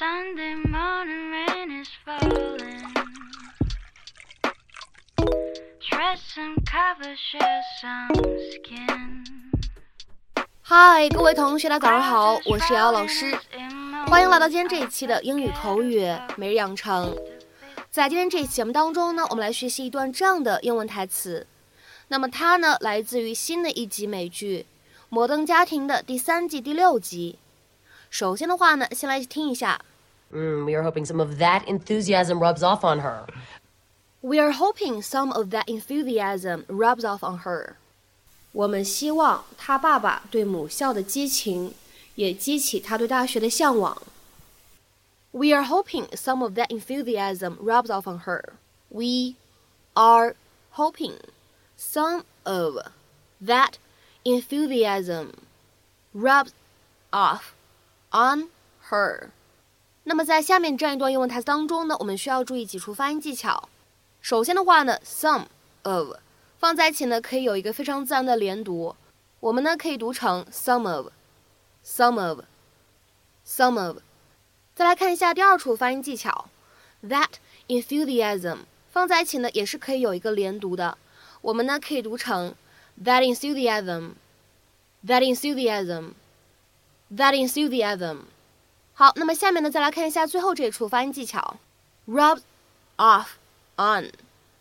Sunday morning rain is falling. Dress some cover, share some skin. 嗨，各位同学，大家早上好，我是瑶瑶老师，欢迎来到今天这一期的英语口语每日养成。在今天这一期节目当中呢，我们来学习一段这样的英文台词。那么它呢，来自于新的一集美剧《摩登家庭》的第三季第六集。首先的话呢，先来听一下。Mm, we are hoping some of that enthusiasm rubs off on her. We are hoping some of that enthusiasm rubs off on her. 我们希望他爸爸对母校的激情也激起他对大学的向往。We are hoping some of that enthusiasm rubs off on her. We are hoping some of that enthusiasm rubs off on her. 那么在下面这样一段英文台词当中呢，我们需要注意几处发音技巧。首先的话呢，some of 放在一起呢，可以有一个非常自然的连读，我们呢可以读成 some of，some of，some of。再来看一下第二处发音技巧，that enthusiasm 放在一起呢，也是可以有一个连读的，我们呢可以读成 that enthusiasm，that enthusiasm，that enthusiasm。好，那么下面呢，再来看一下最后这一处发音技巧，rub off on。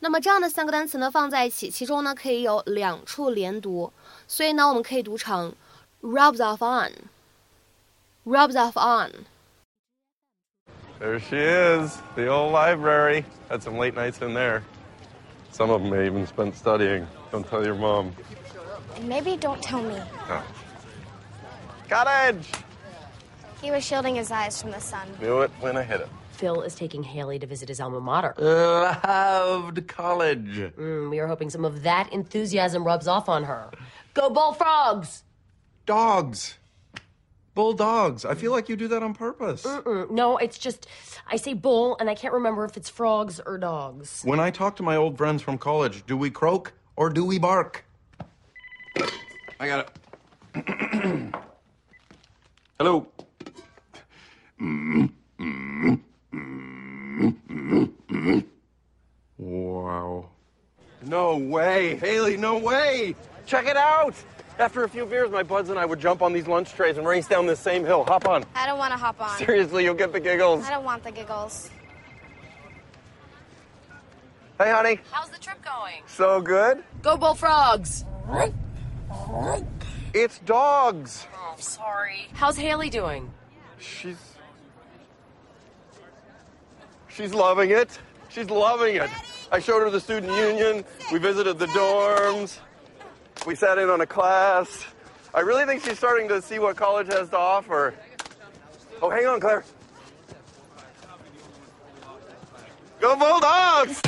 那么这样的三个单词呢放在一起，其中呢可以有两处连读，所以呢我们可以读成 rubs off on，rubs off on。 There she is, the old library. Had some late nights in there. Some of them I even spent studying. Don't tell your mom. Maybe don't tell me. Cottage! He was shielding his eyes from the sun. Knew it when I hit it. Phil is taking Haley to visit his alma mater. Loved college. Mm, we are hoping some of that enthusiasm rubs off on her. Go Bullfrogs! Dogs. Bulldogs. I feel like you do that on purpose. Mm, no, it's just I say bull and I can't remember if it's frogs or dogs. When I talk to my old friends from college, do we croak or do we bark? I got it. Hello. Wow. No Haley, no way. Check it out. After a few beers, my buds and I would jump on these lunch trays and race down this same hill. Hop on. I don't want to hop on. Seriously, you'll get the giggles. I don't want the giggles. Hey, honey. How's the trip going? So good. Go Bullfrogs! It's dogs. Oh, sorry. How's Haley doing? She's. She's loving it. She's loving it. I showed her the student union. We visited the dorms. We sat in on a class. I really think she's starting to see what college has to offer. Oh, hang on, Claire. Go Bulldogs!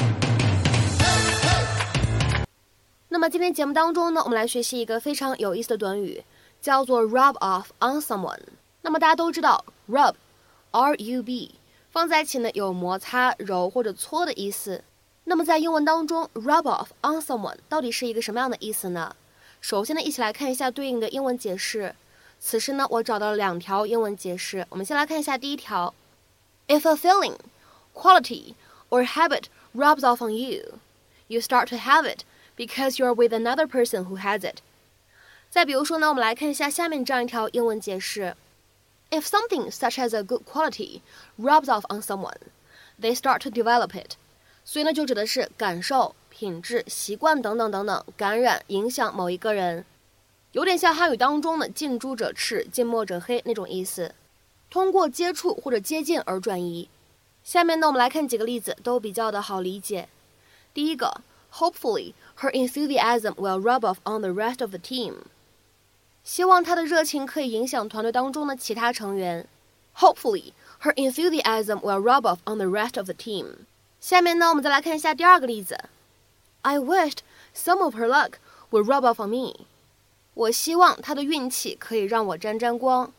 那么今天节目当中呢，我们来学习一个非常有意思的短语，叫做 rub off on someone。那么大家都知道，rub，r u b，放在一起呢有摩擦、揉或者搓的意思。 那么在英文当中，rub off on someone 到底是一个什么样的意思呢？首先呢，一起来看一下对应的英文解释。此时呢，我找到了两条英文解释。我们先来看一下第一条：If a feeling, quality, or habit rubs off on you, you start to have it because you're with another person who has it. 再比如说呢，我们来看一下下面这样一条英文解释：If something such as a good quality rubs off on someone, they start to develop it. 所以呢，就指的是感受、品质、习惯等等等等，感染、影响某一个人，有点像汉语当中的“近朱者赤，近墨者黑”那种意思，通过接触或者接近而转移。下面呢，我们来看几个例子，都比较的好理解。第一个，Hopefully her enthusiasm will rub off on the rest of the team。希望她的热情可以影响团队当中的其他成员。Hopefully her enthusiasm will rub off on the rest of the team。下面呢，我们再来看一下第二个例子。I wished some of her luck would rub off on me。我希望她的运气可以让我沾沾光，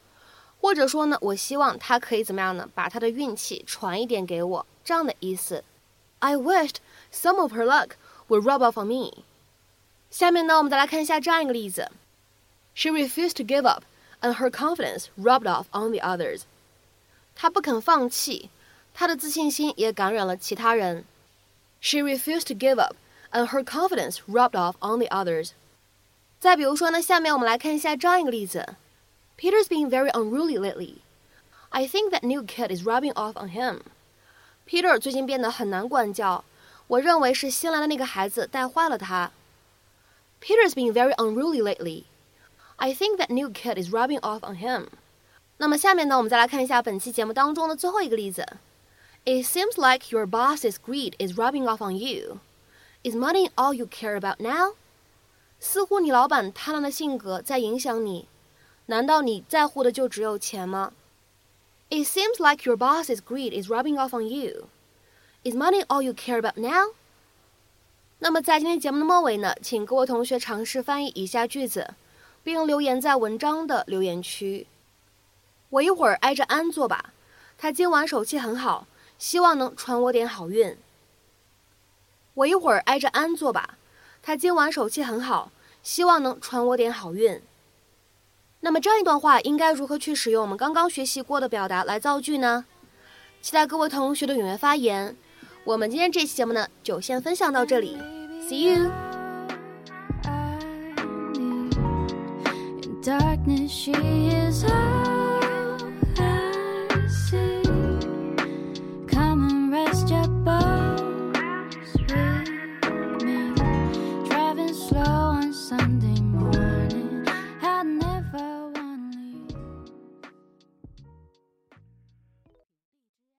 或者说呢，我希望她可以怎么样呢？把她的运气传一点给我，这样的意思。I wished some of her luck would rub off on me。下面呢，我们再来看一下这样一个例子：She refused to give up, and her confidence rubbed off on the others。她不肯放弃，她的自信心也感染了其他人。She refused to give up, and her confidence rubbed off on the others. 再比如说呢，下面我们来看一下这样一个例子：Peter's been very unruly lately. I think that new kid is rubbing off on him. Peter 最近变得很难管教，我认为是新来的那个孩子带坏了他。Peter's been very unruly lately. I think that new kid is rubbing off on him. 那么下面呢，我们再来看一下本期节目当中的最后一个例子。 It seems like your boss's greed is rubbing off on you. Is money all you care about now? 似乎你老板贪婪的性格在影响你，难道你在乎的就只有钱吗？It seems like your boss's greed is rubbing off on you. Is money all you care about now? 那么在今天节目的末尾呢，请各位同学尝试翻译以下句子，并留言在文章的留言区。我一会儿挨着安坐吧，他今晚手气很好， 希望能传我点好运。我一会儿挨着安坐吧，他今晚手气很好，希望能传我点好运。那么这样一段话应该如何去使用我们刚刚学习过的表达来造句呢？期待各位同学的踊跃发言。我们今天这期节目呢，就先分享到这里，See you。Darkness, she is high.